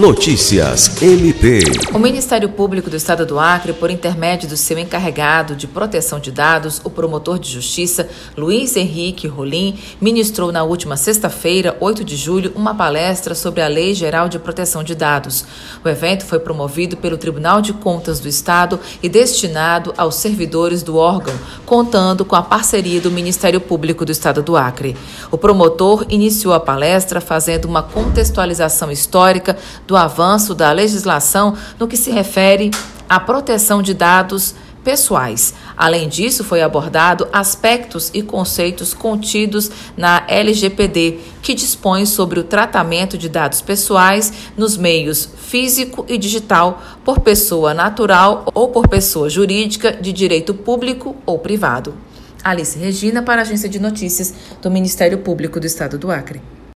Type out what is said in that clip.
Notícias MP. O Ministério Público do Estado do Acre, por intermédio do seu encarregado de proteção de dados, o promotor de justiça Luiz Henrique Rolim, ministrou na última sexta-feira, 8 de julho, uma palestra sobre a Lei Geral de Proteção de Dados. O evento foi promovido pelo Tribunal de Contas do Estado e destinado aos servidores do órgão, contando com a parceria do Ministério Público do Estado do Acre. O promotor iniciou a palestra fazendo uma contextualização histórica do avanço da legislação no que se refere à proteção de dados pessoais. Além disso, foi abordado aspectos e conceitos contidos na LGPD, que dispõe sobre o tratamento de dados pessoais nos meios físico e digital por pessoa natural ou por pessoa jurídica de direito público ou privado. Alice Regina para a Agência de Notícias do Ministério Público do Estado do Acre.